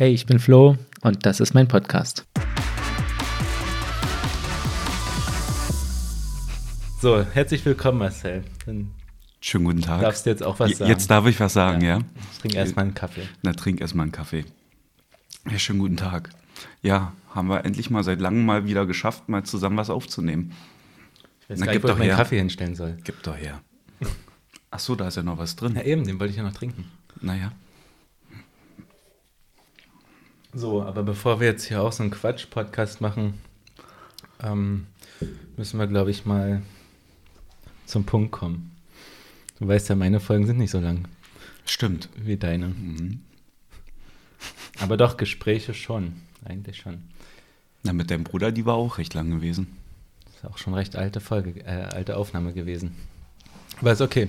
Hey, ich bin Flo und das ist mein Podcast. So, herzlich willkommen, Marcel. Dann Schönen guten Tag. darfst du jetzt auch was sagen. Jetzt darf ich was sagen, ja? Ich trinke erstmal einen Kaffee. Na, trink erstmal einen Kaffee. Ja, schönen guten Tag. Ja, haben wir endlich mal seit langem mal wieder geschafft, mal zusammen was aufzunehmen. Ich weiß Na, gar nicht, wo ich doch meinen her. Kaffee hinstellen soll. Gib doch her. Ach so, da ist ja noch was drin. Ja, eben, den wollte ich ja noch trinken. Naja. So, aber bevor wir jetzt hier auch so einen Quatsch-Podcast machen, ähm, müssen wir, glaube ich, mal zum Punkt kommen. Du weißt ja, meine Folgen sind nicht so lang Stimmt. wie deine. Mhm. Aber doch, Gespräche schon. Eigentlich schon. Na, mit deinem Bruder, die war auch recht lang gewesen. Ist auch schon recht alte Folge, äh, alte Aufnahme gewesen. Aber ist okay.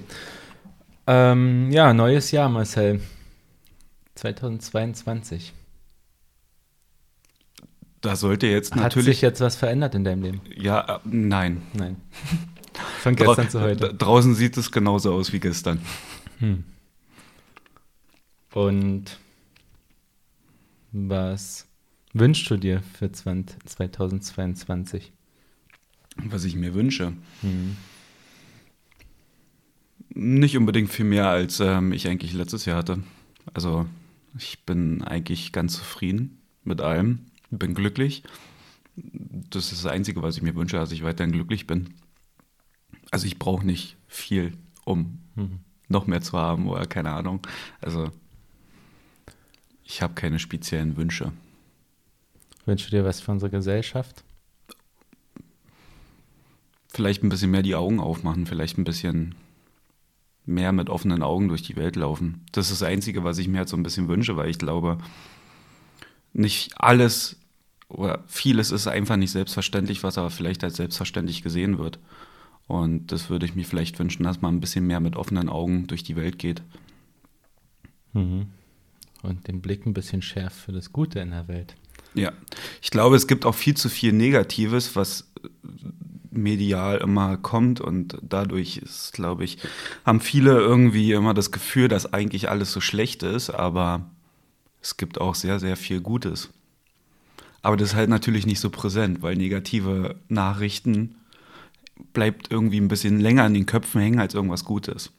Ähm, ja, neues Jahr, Marcel. 2022. Da sollte jetzt Hat sich natürlich. jetzt was verändert in deinem Leben? Ja, äh, nein. Nein. Von gestern Drau- zu heute. Draußen sieht es genauso aus wie gestern. Hm. Und was wünschst du dir für 20, 2022? Was ich mir wünsche. Hm. Nicht unbedingt viel mehr, als ähm, ich eigentlich letztes Jahr hatte. Also ich bin eigentlich ganz zufrieden mit allem, bin glücklich. Das ist das Einzige, was ich mir wünsche, dass ich weiterhin glücklich bin. Also ich brauche nicht viel, um Hm. noch mehr zu haben oder keine Ahnung. Also ich habe keine speziellen Wünsche. Wünschst du dir was für unsere Gesellschaft? Vielleicht ein bisschen mehr die Augen aufmachen, vielleicht ein bisschen mehr mit offenen Augen durch die Welt laufen. Das ist das Einzige, was ich mir halt so ein bisschen wünsche, weil ich glaube, nicht alles oder vieles ist einfach nicht selbstverständlich, was aber vielleicht als selbstverständlich gesehen wird. Und das würde ich mir vielleicht wünschen, dass man ein bisschen mehr mit offenen Augen durch die Welt geht. Mhm. Und den Blick ein bisschen schärft für das Gute in der Welt. Ja, ich glaube, es gibt auch viel zu viel Negatives, was medial immer kommt und dadurch ist, glaube ich, haben viele irgendwie immer das Gefühl, dass eigentlich alles so schlecht ist, aber es gibt auch sehr, sehr viel Gutes. Aber das ist halt natürlich nicht so präsent, weil negative Nachrichten bleibt irgendwie ein bisschen länger in den Köpfen hängen als irgendwas Gutes.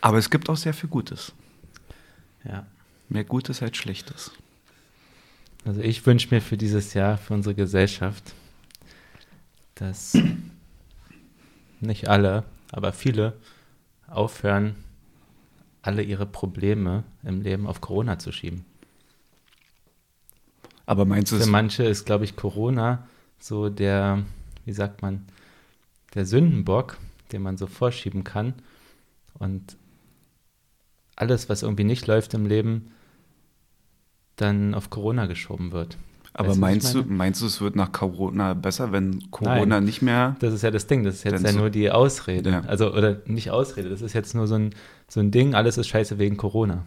Aber es gibt auch sehr viel Gutes. Ja. Mehr Gutes als Schlechtes. Also ich wünsche mir für dieses Jahr, für unsere Gesellschaft, dass nicht alle, aber viele aufhören, alle ihre Probleme im Leben auf Corona zu schieben. Aber meinst du, Für manche ist, glaube ich, Corona so der, wie sagt man, der Sündenbock, den man so vorschieben kann. Und alles, was irgendwie nicht läuft im Leben, dann auf Corona geschoben wird. Aber Weißt meinst du, meinst du, es wird nach Corona besser, wenn Corona Nein. nicht mehr? Das ist ja das Ding, das ist jetzt ja nur die Ausrede. Ja. Also, oder nicht Ausrede, das ist jetzt nur so ein, so ein Ding, alles ist scheiße wegen Corona.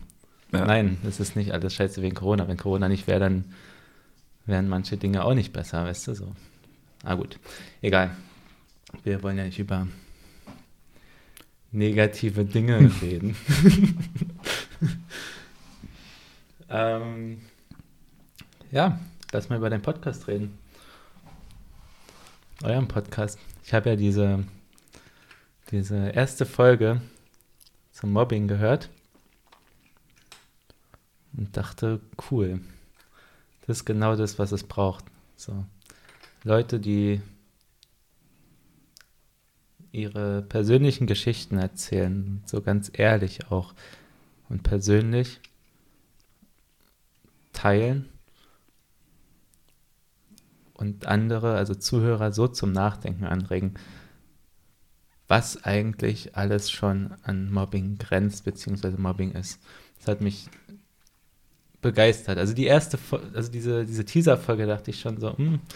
Ja. Nein, es ist nicht alles scheiße wegen Corona. Wenn Corona nicht wäre, dann wären manche Dinge auch nicht besser, weißt du so. Ah gut, egal. Wir wollen ja nicht über negative Dinge reden. ähm, ja, lass mal über deinen Podcast reden. Euren Podcast. Ich habe ja diese, diese erste Folge zum Mobbing gehört und dachte, cool. Das ist genau das, was es braucht. So. Leute, die ihre persönlichen Geschichten erzählen, so ganz ehrlich auch und persönlich teilen und andere, also Zuhörer, so zum Nachdenken anregen, was eigentlich alles schon an Mobbing grenzt, beziehungsweise Mobbing ist. Das hat mich begeistert. Also die erste, also diese, diese Teaser-Folge dachte ich schon so, hm.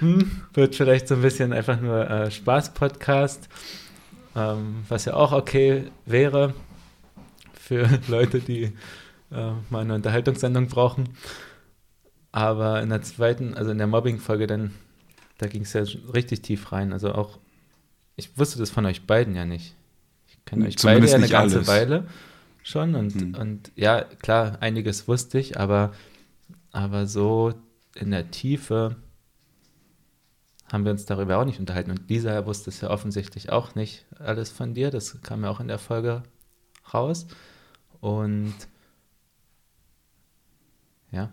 Hm, wird vielleicht so ein bisschen einfach nur äh, Spaß-Podcast, ähm, was ja auch okay wäre für Leute, die äh, mal eine Unterhaltungssendung brauchen. Aber in der zweiten, also in der Mobbing-Folge, dann, da ging es ja richtig tief rein. Also auch, ich wusste das von euch beiden ja nicht. Ich kenne euch beide Zumindest ja eine nicht ganze alles. Weile. Schon und, hm. und ja, klar, einiges wusste ich, aber, aber so in der Tiefe haben wir uns darüber auch nicht unterhalten. Und Lisa wusste es ja offensichtlich auch nicht alles von dir. Das kam ja auch in der Folge raus. Und ja,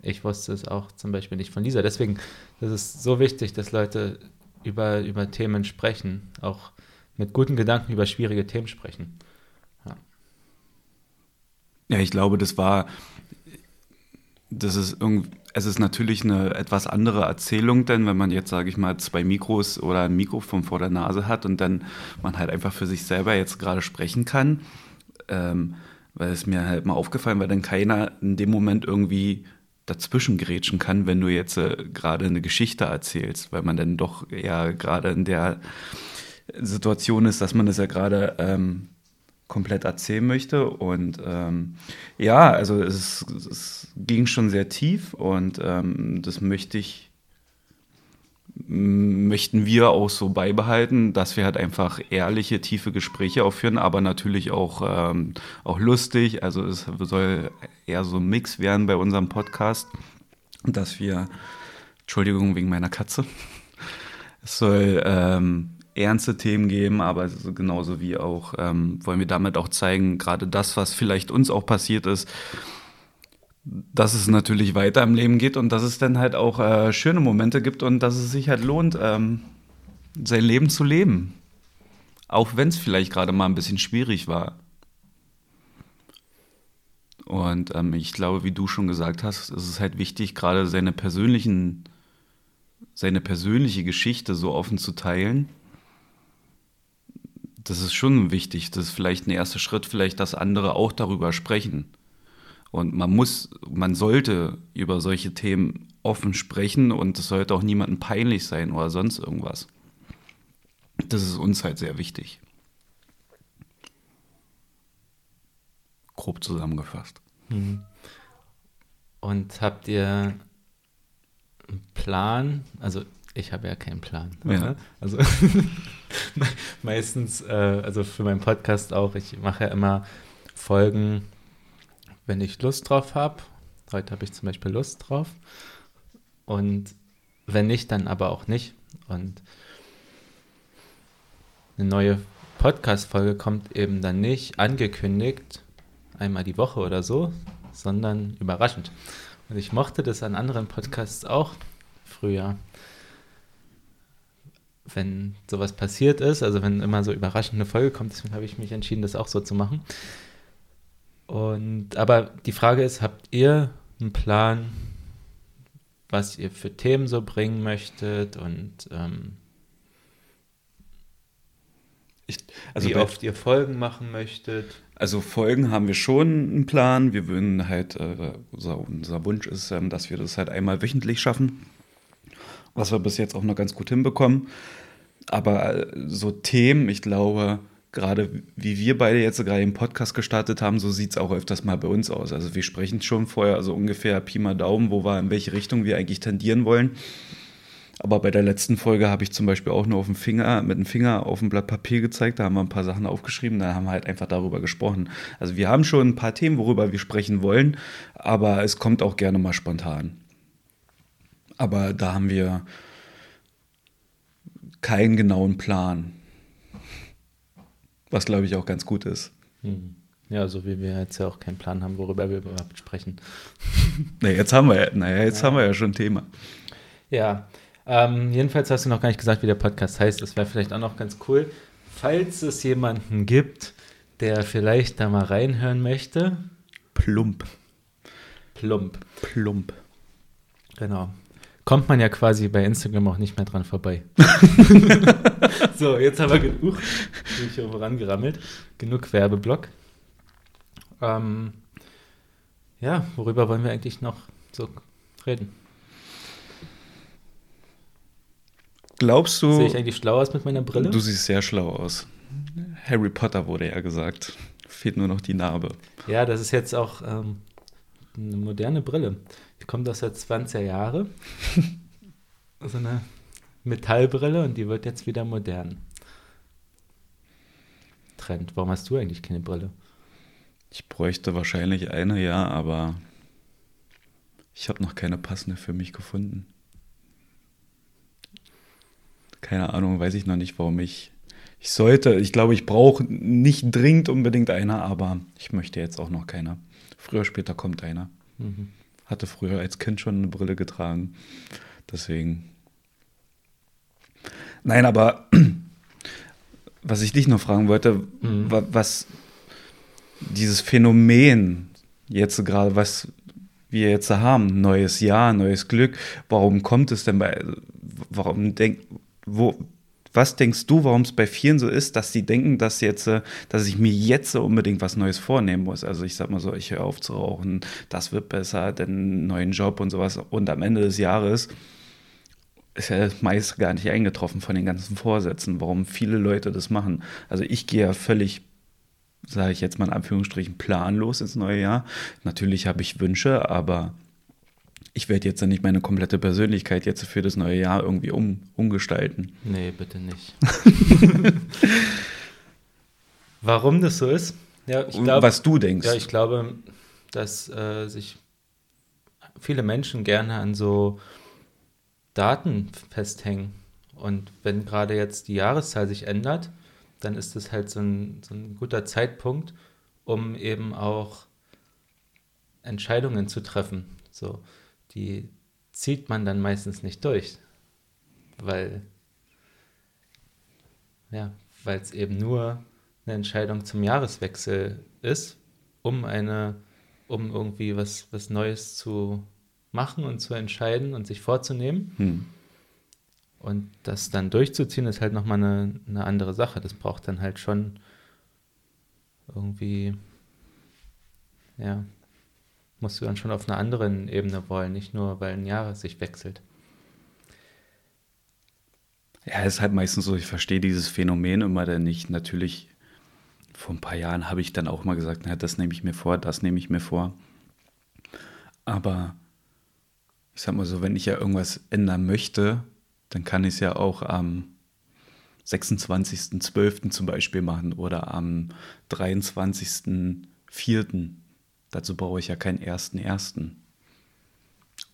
ich wusste es auch zum Beispiel nicht von Lisa. Deswegen das ist so wichtig, dass Leute über, über Themen sprechen, auch mit guten Gedanken über schwierige Themen sprechen. Ja, ich glaube, das war, das ist irgendwie, es ist natürlich eine etwas andere Erzählung, denn wenn man jetzt, sage ich mal, zwei Mikros oder ein Mikrofon vor der Nase hat und dann man halt einfach für sich selber jetzt gerade sprechen kann, ähm, weil es mir halt mal aufgefallen, weil dann keiner in dem Moment irgendwie dazwischen grätschen kann, wenn du jetzt äh, gerade eine Geschichte erzählst, weil man dann doch ja gerade in der Situation ist, dass man das ja gerade ähm, komplett erzählen möchte. Und ähm, ja, also es, es, ging schon sehr tief und ähm, das möchte ich möchten wir auch so beibehalten, dass wir halt einfach ehrliche, tiefe Gespräche aufführen, aber natürlich auch, ähm, auch lustig. Also es soll eher so ein Mix werden bei unserem Podcast, dass wir, Entschuldigung wegen meiner Katze, es soll ähm, ernste Themen geben, aber genauso wie auch ähm, wollen wir damit auch zeigen, gerade das, was vielleicht uns auch passiert ist, dass es natürlich weiter im Leben geht und dass es dann halt auch äh, schöne Momente gibt und dass es sich halt lohnt, ähm, sein Leben zu leben. Auch wenn es vielleicht gerade mal ein bisschen schwierig war. Und ähm, ich glaube, wie du schon gesagt hast, ist es halt wichtig, gerade seine persönlichen, seine persönliche Geschichte so offen zu teilen das ist schon wichtig. Das ist vielleicht ein erster Schritt, vielleicht, dass andere auch darüber sprechen. Und man muss, man sollte über solche Themen offen sprechen und es sollte auch niemandem peinlich sein oder sonst irgendwas. Das ist uns halt sehr wichtig. Grob zusammengefasst. Mhm. Und habt ihr einen Plan? Also ich habe ja keinen Plan. Ja. Also meistens, äh, also für meinen Podcast auch, ich mache ja immer Folgen, wenn ich Lust drauf habe. Heute habe ich zum Beispiel Lust drauf. Und wenn nicht, dann aber auch nicht. Und eine neue Podcast-Folge kommt eben dann nicht angekündigt, einmal die Woche oder so, sondern überraschend. Und ich mochte das an anderen Podcasts auch früher wenn sowas passiert ist, also wenn immer so überraschende Folge kommt, deswegen habe ich mich entschieden, das auch so zu machen. Und aber die Frage ist, habt ihr einen Plan, was ihr für Themen so bringen möchtet und ähm, ich, also wie oft ihr Folgen machen möchtet? Also Folgen haben wir schon einen Plan. Wir würden halt, äh, unser, unser, Wunsch ist, ähm, dass wir das halt einmal wöchentlich schaffen was wir bis jetzt auch noch ganz gut hinbekommen. Aber äh, so Themen, ich glaube, gerade wie wir beide jetzt gerade im Podcast gestartet haben, so sieht es auch öfters mal bei uns aus. Also wir sprechen schon vorher, also ungefähr Pi mal Daumen, wo wir, in welche Richtung wir eigentlich tendieren wollen. Aber bei der letzten Folge habe ich zum Beispiel auch nur auf dem Finger, mit dem Finger auf ein Blatt Papier gezeigt, da haben wir ein paar Sachen aufgeschrieben, da haben wir halt einfach darüber gesprochen. Also wir haben schon ein paar Themen, worüber wir sprechen wollen, aber es kommt auch gerne mal spontan. Aber da haben wir keinen genauen Plan. Was, glaube ich, auch ganz gut ist. Hm. Ja, so wie wir jetzt ja auch keinen Plan haben, worüber wir überhaupt sprechen. Na, jetzt haben wir ja, naja, jetzt ja. haben wir ja schon ein Thema. Ja, ähm, jedenfalls hast du noch gar nicht gesagt, wie der Podcast heißt. Das wäre vielleicht auch noch ganz cool. Falls es jemanden gibt, der vielleicht da mal reinhören möchte. Plump. Plump. Plump. Genau kommt man ja quasi bei Instagram auch nicht mehr dran vorbei. so, jetzt haben wir genug bin ich hier vorangerammelt. Genug Werbeblock. Ähm, ja, worüber wollen wir eigentlich noch so reden? Glaubst du. Sehe ich eigentlich schlau aus mit meiner Brille? Du siehst sehr schlau aus. Harry Potter wurde ja gesagt. Fehlt nur noch die Narbe. Ja, das ist jetzt auch ähm, eine moderne Brille. Die kommt aus der 20er Jahre. so eine Metallbrille und die wird jetzt wieder modern. Trend. Warum hast du eigentlich keine Brille? Ich bräuchte wahrscheinlich eine, ja, aber ich habe noch keine passende für mich gefunden. Keine Ahnung, weiß ich noch nicht, warum ich. Ich sollte, ich glaube, ich brauche nicht dringend unbedingt eine, aber ich möchte jetzt auch noch keine. Früher, später kommt einer. Mhm. Hatte früher als Kind schon eine Brille getragen. Deswegen. Nein, aber was ich dich noch fragen wollte, mhm. was dieses Phänomen jetzt gerade, was wir jetzt haben, neues Jahr, neues Glück, warum kommt es denn bei, warum denk, wo, was denkst du, warum es bei vielen so ist, dass sie denken, dass jetzt, dass ich mir jetzt so unbedingt was Neues vornehmen muss? Also ich sag mal so, ich höre auf zu rauchen, das wird besser, den neuen Job und sowas. Und am Ende des Jahres ist ja meist gar nicht eingetroffen von den ganzen Vorsätzen, warum viele Leute das machen. Also ich gehe ja völlig sage ich jetzt mal in Anführungsstrichen, planlos ins neue Jahr. Natürlich habe ich Wünsche, aber ich werde jetzt nicht meine komplette Persönlichkeit jetzt für das neue Jahr irgendwie um, umgestalten. Nee, bitte nicht. Warum das so ist? Ja, ich glaub, Was du denkst. Ja, ich glaube, dass äh, sich viele Menschen gerne an so Daten festhängen. Und wenn gerade jetzt die Jahreszahl sich ändert, dann ist das halt so ein, so ein guter Zeitpunkt, um eben auch Entscheidungen zu treffen. So, die zieht man dann meistens nicht durch, weil ja, weil es eben nur eine Entscheidung zum Jahreswechsel ist, um eine, um irgendwie was, was Neues zu machen und zu entscheiden und sich vorzunehmen. Hm. Und das dann durchzuziehen, ist halt nochmal eine, eine andere Sache. Das braucht dann halt schon irgendwie, ja, musst du dann schon auf einer anderen Ebene wollen, nicht nur, weil ein Jahr sich wechselt. Ja, ist halt meistens so, ich verstehe dieses Phänomen immer dann nicht. Natürlich, vor ein paar Jahren habe ich dann auch mal gesagt, na, das nehme ich mir vor, das nehme ich mir vor. Aber ich sag mal so, wenn ich ja irgendwas ändern möchte, dann kann ich es ja auch am 26.12. zum Beispiel machen oder am 23.04. Dazu brauche ich ja keinen 1.1.,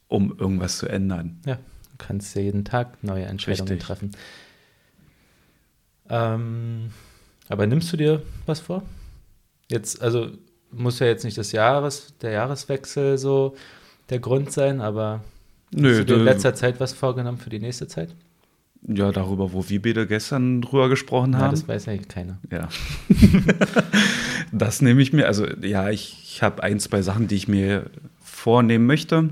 um irgendwas zu ändern. Ja, du kannst ja jeden Tag neue Entscheidungen Richtig. treffen. Ähm, aber nimmst du dir was vor? Jetzt, also muss ja jetzt nicht das Jahres, der Jahreswechsel so der Grund sein, aber Nö, Hast du dir in letzter Zeit was vorgenommen für die nächste Zeit? Ja, darüber, wo wir beide gestern drüber gesprochen haben. Ja, das weiß eigentlich keiner. Ja. das nehme ich mir. Also, ja, ich, ich habe ein, zwei Sachen, die ich mir vornehmen möchte.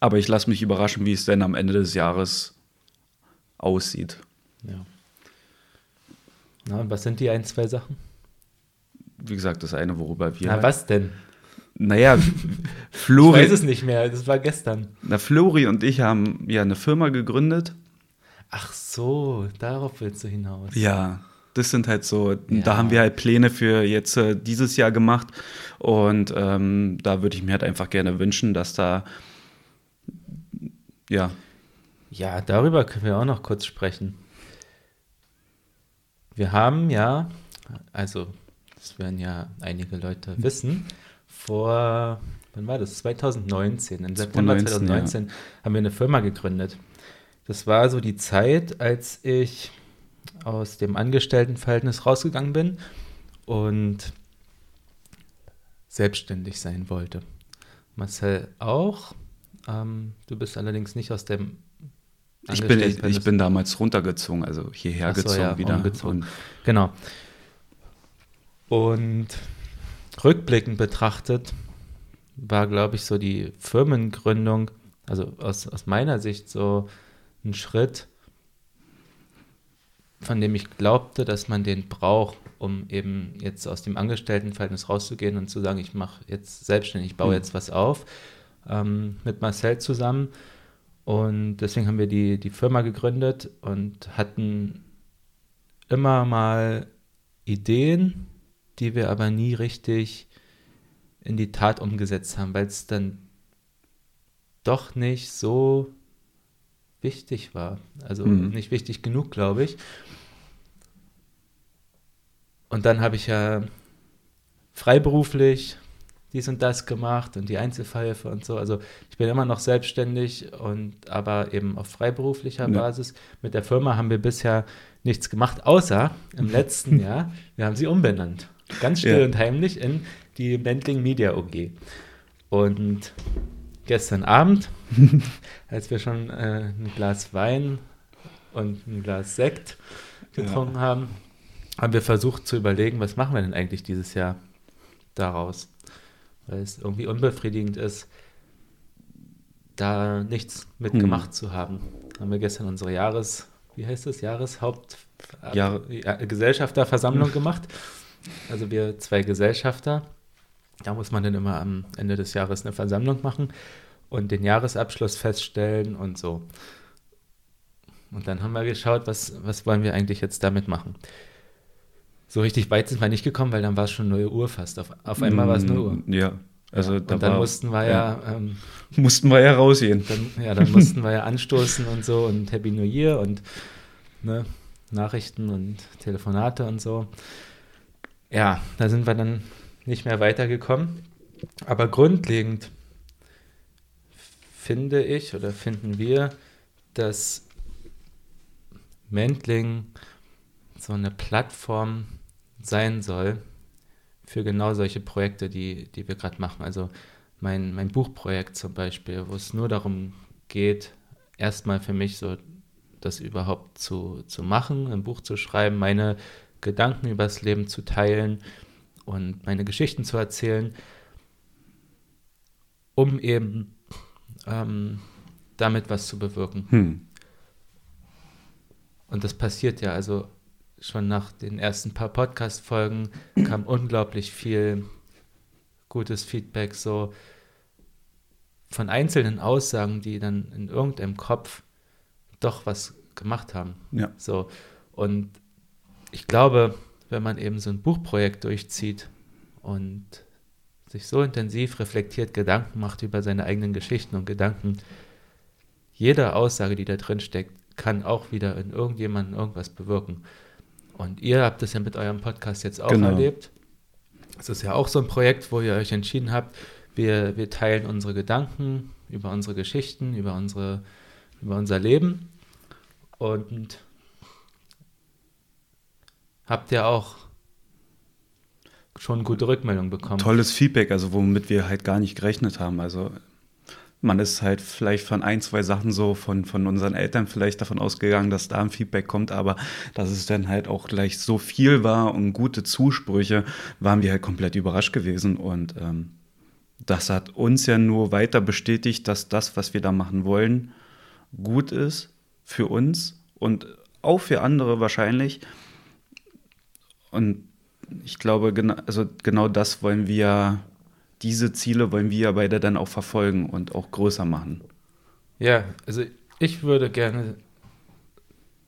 Aber ich lasse mich überraschen, wie es denn am Ende des Jahres aussieht. Ja. Na, und was sind die ein, zwei Sachen? Wie gesagt, das eine, worüber wir. Na, was denn? Naja, Flori. Ich weiß es nicht mehr, das war gestern. Na, Flori und ich haben ja eine Firma gegründet. Ach so, darauf willst du hinaus. Ja, das sind halt so, ja. da haben wir halt Pläne für jetzt äh, dieses Jahr gemacht. Und ähm, da würde ich mir halt einfach gerne wünschen, dass da, ja. Ja, darüber können wir auch noch kurz sprechen. Wir haben ja, also, das werden ja einige Leute wissen, vor, wann war das? 2019, im September 2019 ja. haben wir eine Firma gegründet. Das war so die Zeit, als ich aus dem Angestelltenverhältnis rausgegangen bin und selbstständig sein wollte. Marcel auch. Ähm, du bist allerdings nicht aus dem ich bin, ich, ich, bin damals runtergezogen, also hierher so, gezogen ja, wieder. Und genau. Und rückblickend betrachtet war, glaube ich, so die Firmengründung, also aus, aus meiner Sicht so ein Schritt, von dem ich glaubte, dass man den braucht, um eben jetzt aus dem Angestelltenverhältnis rauszugehen und zu sagen, ich mache jetzt selbstständig, ich baue mhm. jetzt was auf, ähm, mit Marcel zusammen. Und deswegen haben wir die, die Firma gegründet und hatten immer mal Ideen, die wir aber nie richtig in die Tat umgesetzt haben, weil es dann doch nicht so wichtig war. Also mhm. nicht wichtig genug, glaube ich. Und dann habe ich ja freiberuflich dies und das gemacht und die Einzelfallhilfe und so. Also ich bin immer noch selbstständig und aber eben auf freiberuflicher ja. Basis. Mit der Firma haben wir bisher nichts gemacht, außer im letzten Jahr, wir haben sie umbenannt. Ganz still ja. und heimlich in die Bentling Media OG. Und gestern Abend, als wir schon äh, ein Glas Wein und ein Glas Sekt getrunken ja. haben, haben wir versucht zu überlegen, was machen wir denn eigentlich dieses Jahr daraus? Weil es irgendwie unbefriedigend ist, da nichts mitgemacht hm. zu haben. Haben wir gestern unsere Jahres, wie heißt das, Jahreshaupt Jahr Gesellschafterversammlung gemacht. Also wir zwei Gesellschafter. Da muss man dann immer am Ende des Jahres eine Versammlung machen und den Jahresabschluss feststellen und so. Und dann haben wir geschaut, was, was wollen wir eigentlich jetzt damit machen. So richtig weit sind wir nicht gekommen, weil dann war es schon 0 Uhr fast. Auf, auf einmal war es 0 Uhr. Ja, also ja, da und dann war, mussten wir ja, ja ähm, mussten wir ja rausgehen. Dann, ja, dann mussten wir ja anstoßen und so und Happy New Year und ne, Nachrichten und Telefonate und so. Ja, da sind wir dann nicht mehr weitergekommen. Aber grundlegend finde ich oder finden wir, dass Mendling so eine Plattform sein soll für genau solche Projekte, die, die wir gerade machen. Also mein, mein Buchprojekt zum Beispiel, wo es nur darum geht, erstmal für mich so das überhaupt zu, zu machen, ein Buch zu schreiben, meine Gedanken übers Leben zu teilen und meine Geschichten zu erzählen, um eben ähm, damit was zu bewirken. Hm. Und das passiert ja, also schon nach den ersten paar Podcast-Folgen kam unglaublich viel gutes Feedback, so von einzelnen Aussagen, die dann in irgendeinem Kopf doch was gemacht haben. Ja. So. Und ich glaube, wenn man eben so ein Buchprojekt durchzieht und sich so intensiv reflektiert Gedanken macht über seine eigenen Geschichten und Gedanken, jede Aussage, die da drin steckt, kann auch wieder in irgendjemandem irgendwas bewirken. Und ihr habt das ja mit eurem Podcast jetzt auch genau. erlebt. Es ist ja auch so ein Projekt, wo ihr euch entschieden habt, wir, wir teilen unsere Gedanken über unsere Geschichten, über, unsere, über unser Leben. Und habt ihr auch schon gute Rückmeldungen bekommen. Tolles Feedback, also womit wir halt gar nicht gerechnet haben. Also man ist halt vielleicht von ein, zwei Sachen so von, von unseren Eltern vielleicht davon ausgegangen, dass da ein Feedback kommt, aber dass es dann halt auch gleich so viel war und gute Zusprüche, waren wir halt komplett überrascht gewesen und ähm, das hat uns ja nur weiter bestätigt, dass das, was wir da machen wollen, gut ist für uns und auch für andere wahrscheinlich. Und ich glaube, genau, also genau das wollen wir diese Ziele wollen wir ja beide dann auch verfolgen und auch größer machen. Ja, also ich würde gerne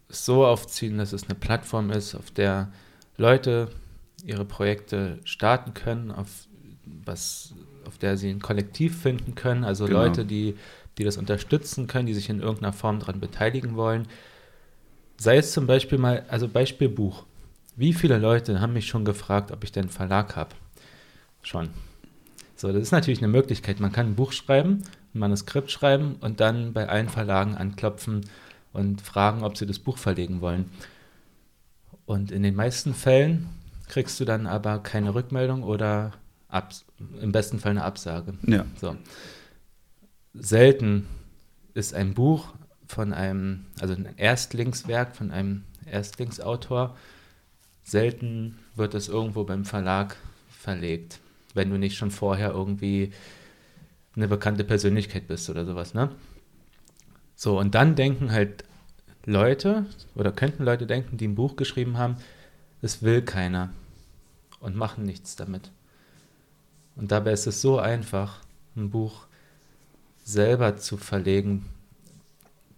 so aufziehen, dass es eine Plattform ist, auf der Leute ihre Projekte starten können, auf, was, auf der sie ein Kollektiv finden können, also genau. Leute, die, die das unterstützen können, die sich in irgendeiner Form daran beteiligen wollen. Sei es zum Beispiel mal, also Beispiel Buch. Wie viele Leute haben mich schon gefragt, ob ich denn einen Verlag habe? Schon. So, das ist natürlich eine Möglichkeit. Man kann ein Buch schreiben, ein Manuskript schreiben und dann bei allen Verlagen anklopfen und fragen, ob sie das Buch verlegen wollen. Und in den meisten Fällen kriegst du dann aber keine Rückmeldung oder im besten Fall eine Absage. Ja. So. Selten ist ein Buch von einem, also ein Erstlingswerk von einem Erstlingsautor, selten wird es irgendwo beim Verlag verlegt wenn du nicht schon vorher irgendwie eine bekannte Persönlichkeit bist oder sowas, ne? So, und dann denken halt Leute oder könnten Leute denken, die ein Buch geschrieben haben, es will keiner und machen nichts damit. Und dabei ist es so einfach, ein Buch selber zu verlegen.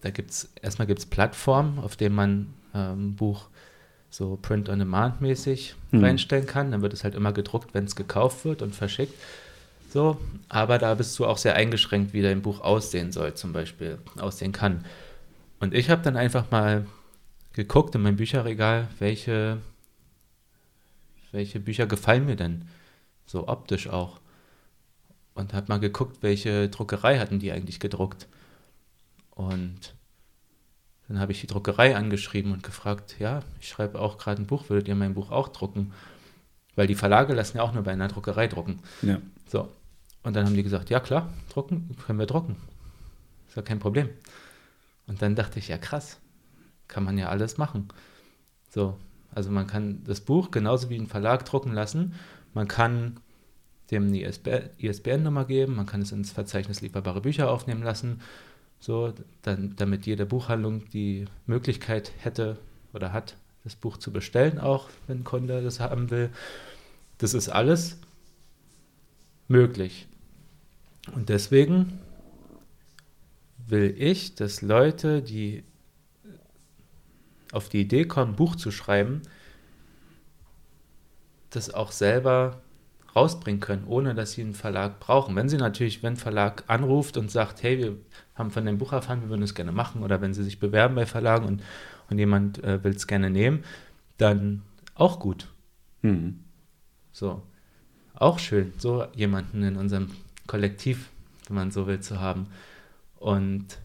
Da gibt es, erstmal gibt es Plattformen, auf denen man ein ähm, Buch so Print-on-Demand-mäßig mhm. reinstellen kann. Dann wird es halt immer gedruckt, wenn es gekauft wird und verschickt. So, aber da bist du auch sehr eingeschränkt, wie dein Buch aussehen soll, zum Beispiel, aussehen kann. Und ich habe dann einfach mal geguckt in meinem Bücherregal, welche, welche Bücher gefallen mir denn so optisch auch. Und habe mal geguckt, welche Druckerei hatten die eigentlich gedruckt. Und dann habe ich die Druckerei angeschrieben und gefragt, ja, ich schreibe auch gerade ein Buch, würdet ihr mein Buch auch drucken? Weil die Verlage lassen ja auch nur bei einer Druckerei drucken. Ja. So. Und dann haben die gesagt, ja klar, drucken, können wir drucken. Ist ja kein Problem. Und dann dachte ich, ja krass, kann man ja alles machen. So, also man kann das Buch genauso wie ein Verlag drucken lassen. Man kann dem eine ISBN-Nummer geben, man kann es ins Verzeichnis lieferbare Bücher aufnehmen lassen, so, dann, damit jede Buchhandlung die Möglichkeit hätte oder hat, das Buch zu bestellen, auch wenn ein Kunde das haben will. Das ist alles möglich. Und deswegen will ich, dass Leute, die auf die Idee kommen, ein Buch zu schreiben, das auch selber rausbringen können, ohne dass sie einen Verlag brauchen. Wenn sie natürlich, wenn ein Verlag anruft und sagt, hey, wir haben von dem Buch erfahren, wir würden es gerne machen, oder wenn sie sich bewerben bei Verlagen und, und jemand äh, will es gerne nehmen, dann auch gut. Mhm. So. Auch schön, so jemanden in unserem Kollektiv, wenn man so will, zu haben. Und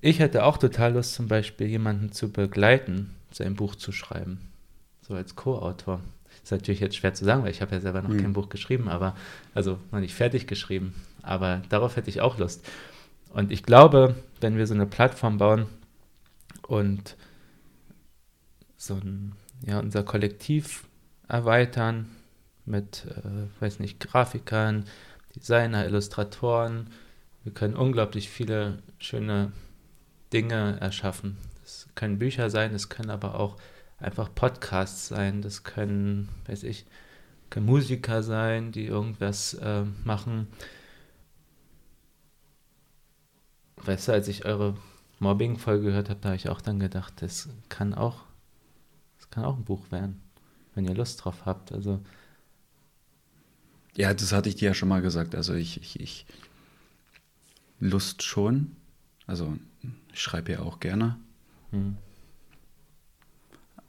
ich hätte auch total Lust, zum Beispiel jemanden zu begleiten, sein Buch zu schreiben. So als Co-Autor. Ist natürlich jetzt schwer zu sagen, weil ich habe ja selber noch mhm. kein Buch geschrieben, aber also noch nicht fertig geschrieben. Aber darauf hätte ich auch Lust. Und ich glaube, wenn wir so eine Plattform bauen und so ein, ja, unser Kollektiv erweitern mit, äh, weiß nicht, Grafikern, Designer, Illustratoren, wir können unglaublich viele schöne Dinge erschaffen. Es können Bücher sein, es können aber auch einfach Podcasts sein, das können, weiß ich, können Musiker sein, die irgendwas äh, machen. Weißt du, als ich eure Mobbing-Folge gehört habe, da habe ich auch dann gedacht, das kann auch, das kann auch ein Buch werden, wenn ihr Lust drauf habt. Also ja, das hatte ich dir ja schon mal gesagt. Also ich, ich, ich Lust schon. Also ich schreibe ja auch gerne. Hm.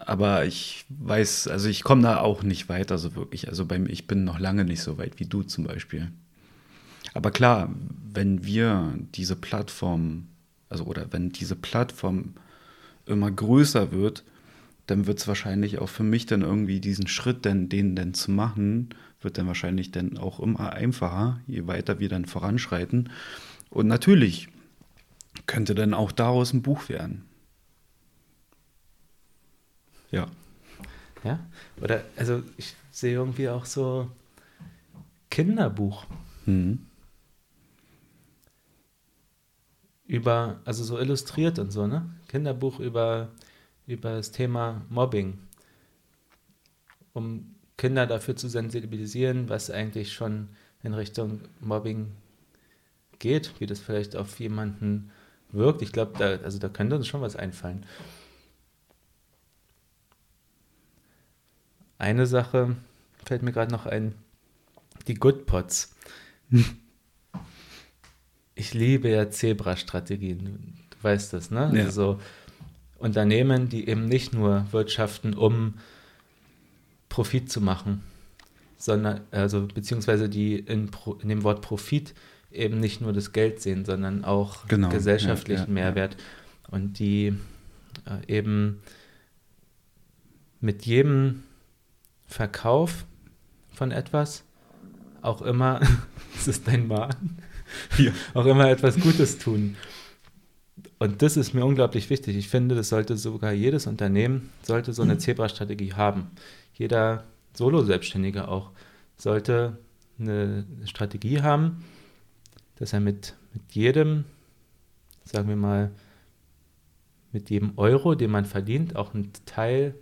Aber ich weiß, also ich komme da auch nicht weiter so wirklich. Also beim, ich bin noch lange nicht so weit wie du zum Beispiel. Aber klar, wenn wir diese Plattform, also oder wenn diese Plattform immer größer wird, dann wird es wahrscheinlich auch für mich dann irgendwie diesen Schritt, denn, den dann zu machen, wird dann wahrscheinlich dann auch immer einfacher, je weiter wir dann voranschreiten. Und natürlich könnte dann auch daraus ein Buch werden. Ja. Ja, oder also ich sehe irgendwie auch so Kinderbuch. Mhm. Über, also so illustriert und so, ne? Kinderbuch über, über das Thema Mobbing. Um Kinder dafür zu sensibilisieren, was eigentlich schon in Richtung Mobbing geht, wie das vielleicht auf jemanden wirkt. Ich glaube, da, also da könnte uns schon was einfallen. Eine Sache fällt mir gerade noch ein, die Good Pots. ich liebe ja Zebra-Strategien, du weißt das, ne? Ja. Also Unternehmen, die eben nicht nur wirtschaften, um Profit zu machen, sondern, also beziehungsweise die in, in dem Wort Profit eben nicht nur das Geld sehen, sondern auch genau, gesellschaftlichen ja, ja, Mehrwert und die äh, eben mit jedem Verkauf von etwas auch immer, es ist dein Mahn, auch immer etwas Gutes tun. Und das ist mir unglaublich wichtig. Ich finde, das sollte sogar jedes Unternehmen, sollte so eine mhm. Zebra-Strategie haben. Jeder Solo-Selbstständige auch sollte eine Strategie haben, dass er mit, mit jedem, sagen wir mal, mit jedem Euro, den man verdient, auch einen Teil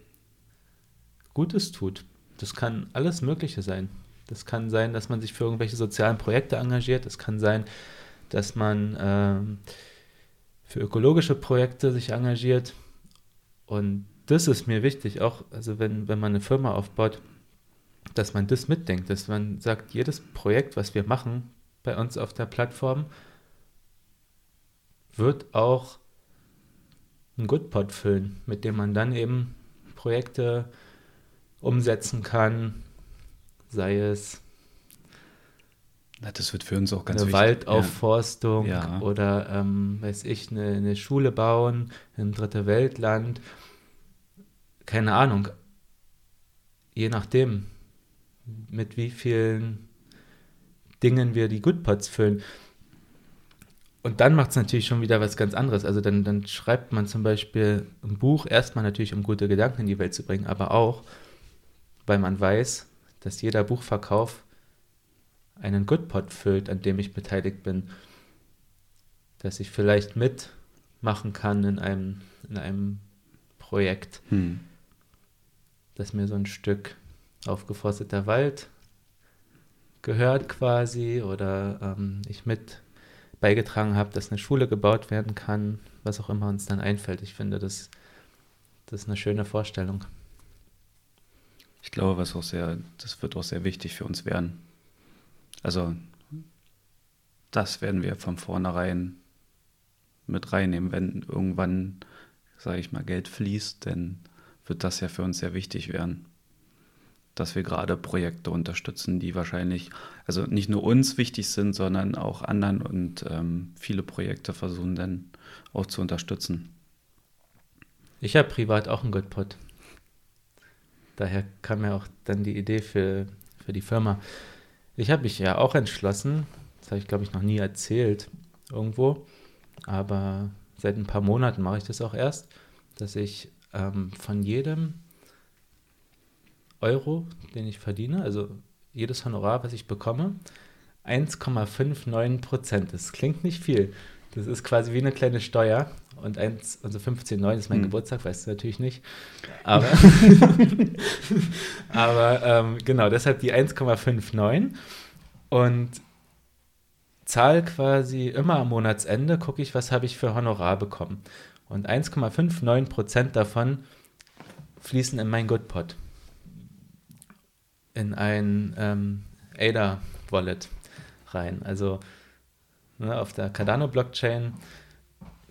Gutes tut. Das kann alles Mögliche sein. Das kann sein, dass man sich für irgendwelche sozialen Projekte engagiert. Das kann sein, dass man ähm, für ökologische Projekte sich engagiert. Und das ist mir wichtig, auch also wenn, wenn man eine Firma aufbaut, dass man das mitdenkt, dass man sagt, jedes Projekt, was wir machen, bei uns auf der Plattform, wird auch ein Goodpot füllen, mit dem man dann eben Projekte umsetzen kann, sei es Na, das wird für uns auch ganz eine wichtig. Waldaufforstung Ja. oder, ähm, weiß ich, eine, eine Schule bauen im dritte Weltland. Keine Ahnung. Je nachdem, mit wie vielen Dingen wir die Goodpots füllen. Und dann macht es natürlich schon wieder was ganz anderes. Also dann, dann schreibt man zum Beispiel ein Buch, erstmal natürlich, um gute Gedanken in die Welt zu bringen, aber auch, weil man weiß, dass jeder Buchverkauf einen Goodpot füllt, an dem ich beteiligt bin, dass ich vielleicht mitmachen kann in einem, in einem Projekt. Hm. dass mir so ein Stück aufgeforsteter Wald gehört quasi oder ähm, ich mit beigetragen habe, dass eine Schule gebaut werden kann, was auch immer uns dann einfällt. Ich finde, das, das ist eine schöne Vorstellung. Ich glaube, was auch sehr, das wird auch sehr wichtig für uns werden. Also, das werden wir von vornherein mit reinnehmen, wenn irgendwann, sage ich mal, Geld fließt, dann wird das ja für uns sehr wichtig werden. Dass wir gerade Projekte unterstützen, die wahrscheinlich, also nicht nur uns wichtig sind, sondern auch anderen und ähm, viele Projekte versuchen dann auch zu unterstützen. Ich habe privat auch einen Goodpot. Daher kam mir auch dann die Idee für, für die Firma. Ich habe mich ja auch entschlossen, das habe ich glaube ich noch nie erzählt irgendwo, aber seit ein paar Monaten mache ich das auch erst, dass ich ähm, von jedem Euro, den ich verdiene, also jedes Honorar, was ich bekomme, 1,59 Prozent. Das klingt nicht viel. Das ist quasi wie eine kleine Steuer. Und eins, also 15,9 ist mein Hm. Geburtstag, weißt du natürlich nicht. Aber, aber ähm, genau, deshalb die 1,59. Und zahl quasi immer am Monatsende, gucke ich, was habe ich für Honorar bekommen. Und 1,59 Prozent davon fließen in mein Goodpot. In ein ähm, ADA-Wallet rein. Also ne, auf der Cardano-Blockchain,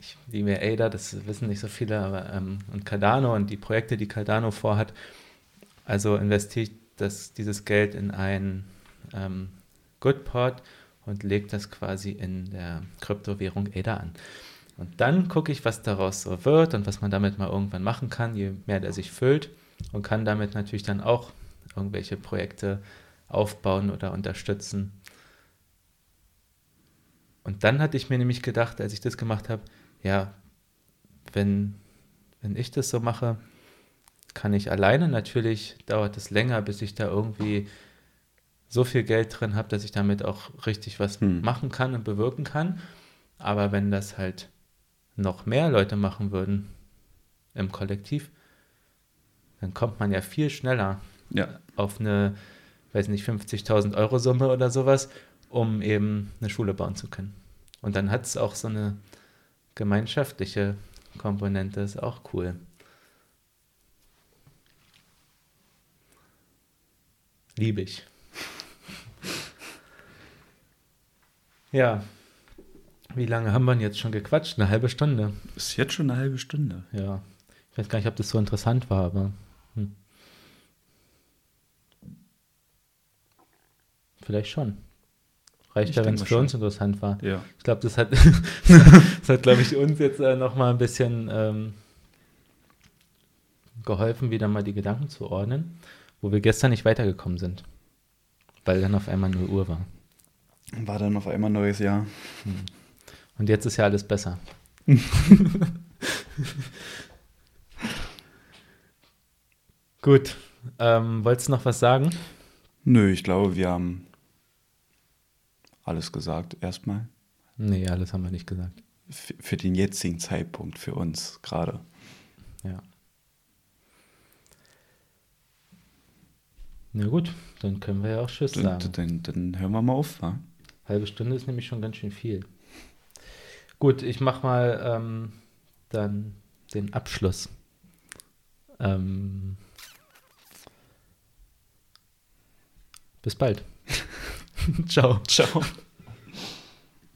ich liebe ADA, das wissen nicht so viele, aber ähm, und Cardano und die Projekte, die Cardano vorhat, also investiere ich das, dieses Geld in ein ähm, Goodpot und lege das quasi in der Kryptowährung ADA an. Und dann gucke ich, was daraus so wird und was man damit mal irgendwann machen kann, je mehr der sich füllt und kann damit natürlich dann auch irgendwelche Projekte aufbauen oder unterstützen. Und dann hatte ich mir nämlich gedacht, als ich das gemacht habe, ja, wenn, wenn ich das so mache, kann ich alleine, natürlich dauert es länger, bis ich da irgendwie so viel Geld drin habe, dass ich damit auch richtig was Hm. machen kann und bewirken kann. Aber wenn das halt noch mehr Leute machen würden im Kollektiv, dann kommt man ja viel schneller Ja, auf eine, weiß nicht, 50.000 Euro Summe oder sowas, um eben eine Schule bauen zu können. Und dann hat es auch so eine gemeinschaftliche Komponente, ist auch cool. Liebe ich. Ja. Wie lange haben wir denn jetzt schon gequatscht? Eine halbe Stunde. ist jetzt schon eine halbe Stunde. Ja. Ich weiß gar nicht, ob das so interessant war, aber. Hm. Vielleicht schon. Reicht Ich ja, wenn es für schon. uns interessant war. Ja. Ich glaube, das hat, das hat glaube ich, uns jetzt äh, nochmal ein bisschen ähm, geholfen, wieder mal die Gedanken zu ordnen, wo wir gestern nicht weitergekommen sind. Weil dann auf einmal 0 Uhr war. War dann auf einmal neues Jahr. Und jetzt ist ja alles besser. Gut. Ähm, wolltest du noch was sagen? Nö, ich glaube, wir haben alles gesagt erstmal. Nee, alles haben wir nicht gesagt. F für den jetzigen Zeitpunkt, für uns gerade. Ja. Na gut, dann können wir ja auch Tschüss Dann, sagen. dann, dann hören wir mal auf, wa? Halbe Stunde ist nämlich schon ganz schön viel. Gut, ich mach mal ähm, dann den Abschluss. Ähm, bis bald. Ciao. Ciao.